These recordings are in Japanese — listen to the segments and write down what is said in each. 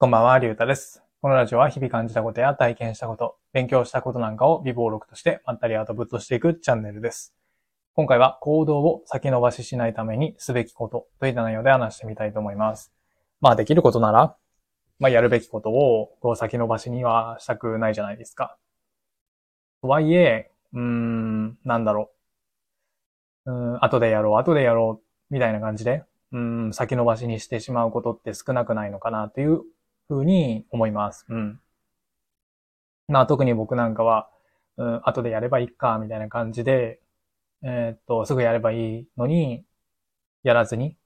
こんばんは、りゅうたです。このラジオは日々感じたことや体験したこと、勉強したことなんかを微暴録としてまったりアウトプットしていくチャンネルです。今回は行動を先延ばししないためにすべきことといった内容で話してみたいと思います。まあできることなら、まあやるべきことをこう先延ばしにはしたくないじゃないですか。とはいえ、うーん、なんだろう。うん、後でやろう、後でやろう、みたいな感じで、うん、先延ばしにしてしまうことって少なくないのかなというふうに思います。うん。まあ特に僕なんかは、うん、後でやればいいか、みたいな感じで、えーっと、すぐやればいいのに、やらずに、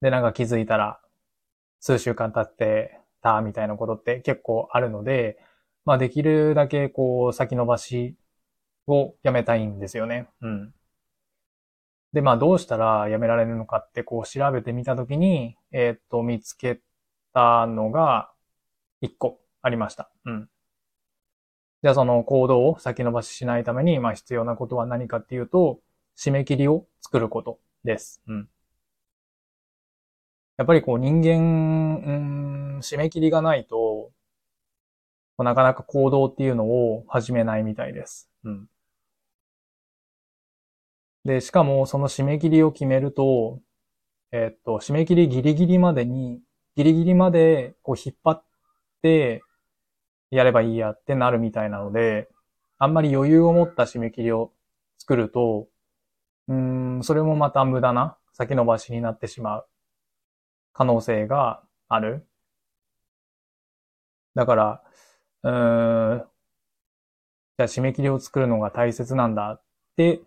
で、なんか気づいたら、数週間経ってた、みたいなことって結構あるので、まあできるだけこう、先延ばしをやめたいんですよね。うん。で、まあどうしたらやめられるのかってこう調べてみたときに、えーっと、見つけたのが一個ありました。うん。じゃあその行動を先延ばししないために、まあ必要なことは何かっていうと、締め切りを作ることです。うん。やっぱりこう人間、うん、締め切りがないと、なかなか行動っていうのを始めないみたいです。うん。で、しかもその締め切りを決めると、えっと、締め切りギリギリまでに、ギリギリまでこう引っ張ってやればいいやってなるみたいなので、あんまり余裕を持った締め切りを作ると、うん、それもまた無駄な先延ばしになってしまう可能性がある。だから、うーん、じゃあ締め切りを作るのが大切なんだって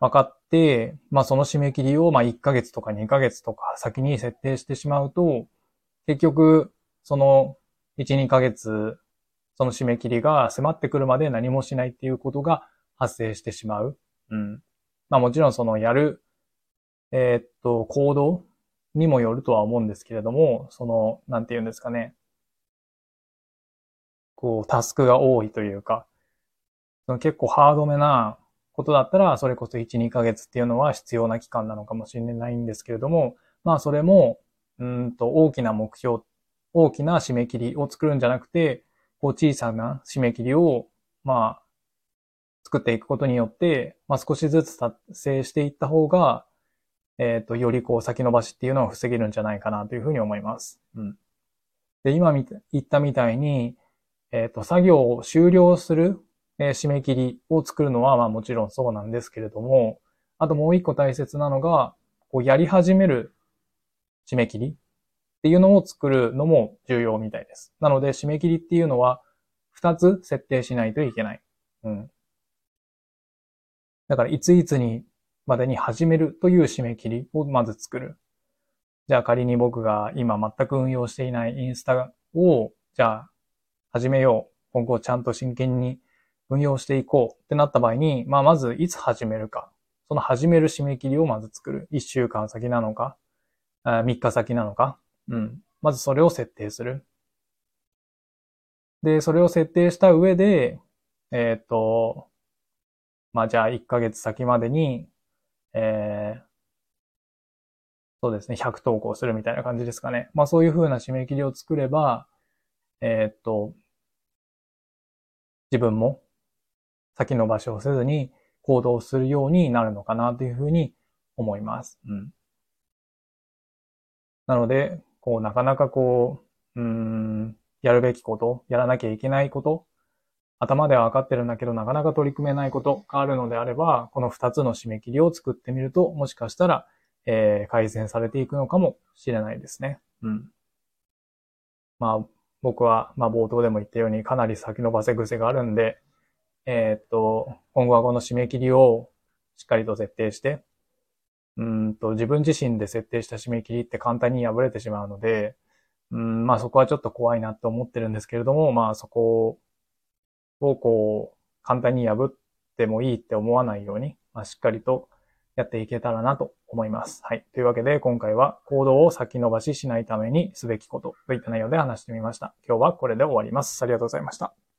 分かって、まあその締め切りをまあ1ヶ月とか2ヶ月とか先に設定してしまうと、結局、その1、2ヶ月、その締め切りが迫ってくるまで何もしないっていうことが発生してしまう。うん。まあもちろんそのやる、えーっと、行動にもよるとは思うんですけれども、その、なんて言うんですかね。こう、タスクが多いというか、その結構ハードめなことだったら、それこそ1、2ヶ月っていうのは必要な期間なのかもしれないんですけれども、まあそれも、うんと大きな目標、大きな締め切りを作るんじゃなくて、こう小さな締め切りを、まあ、作っていくことによって、まあ少しずつ達成していった方が、えっ、と、よりこう先延ばしっていうのを防げるんじゃないかなというふうに思います。うん。で、今言ったみたいに、えっ、と、作業を終了する、えー締め切りを作るのは、まあもちろんそうなんですけれども、あともう一個大切なのが、こうやり始める締め切り？っていうのを作るのも重要みたいです。なので、締め切りっていうのは二つ設定しないといけない。うん。だから、いついつにまでに始めるという締め切りをまず作る。じゃあ仮に僕が今全く運用していないインスタを、じゃあ始めよう。今後ちゃんと真剣に運用していこうってなった場合に、まあまずいつ始めるか。その始める締め切りをまず作る。1週間先なのか、あ3日先なのか？うん。まずそれを設定する。で、それを設定した上で、えっ、と、まあじゃあ1ヶ月先までに、えー、そうですね、100投稿するみたいな感じですかね。まあそういう風な締め切りを作れば、えっ、と、自分も先延ばしをせずに行動するようになるのかなというふうに思います。うん。なので、こう、なかなかこう、うん、やるべきこと、やらなきゃいけないこと、頭では分かってるんだけど、なかなか取り組めないことがあるのであれば、この二つの締め切りを作ってみると、もしかしたら、えー改善されていくのかもしれないですね。うん。まあ、僕は、まあ冒頭でも言ったようにかなり先延ばせ癖があるんで、えーっと、今後はこの締め切りをしっかりと設定して、うんと、自分自身で設定した締め切りって簡単に破れてしまうので、うん、まあそこはちょっと怖いなって思ってるんですけれども、まあそこをこう、簡単に破ってもいいって思わないように、まあしっかりとやっていけたらなと思います。はい。というわけで、今回は行動を先延ばししないためにすべきことといった内容で話してみました。今日はこれで終わります。ありがとうございました。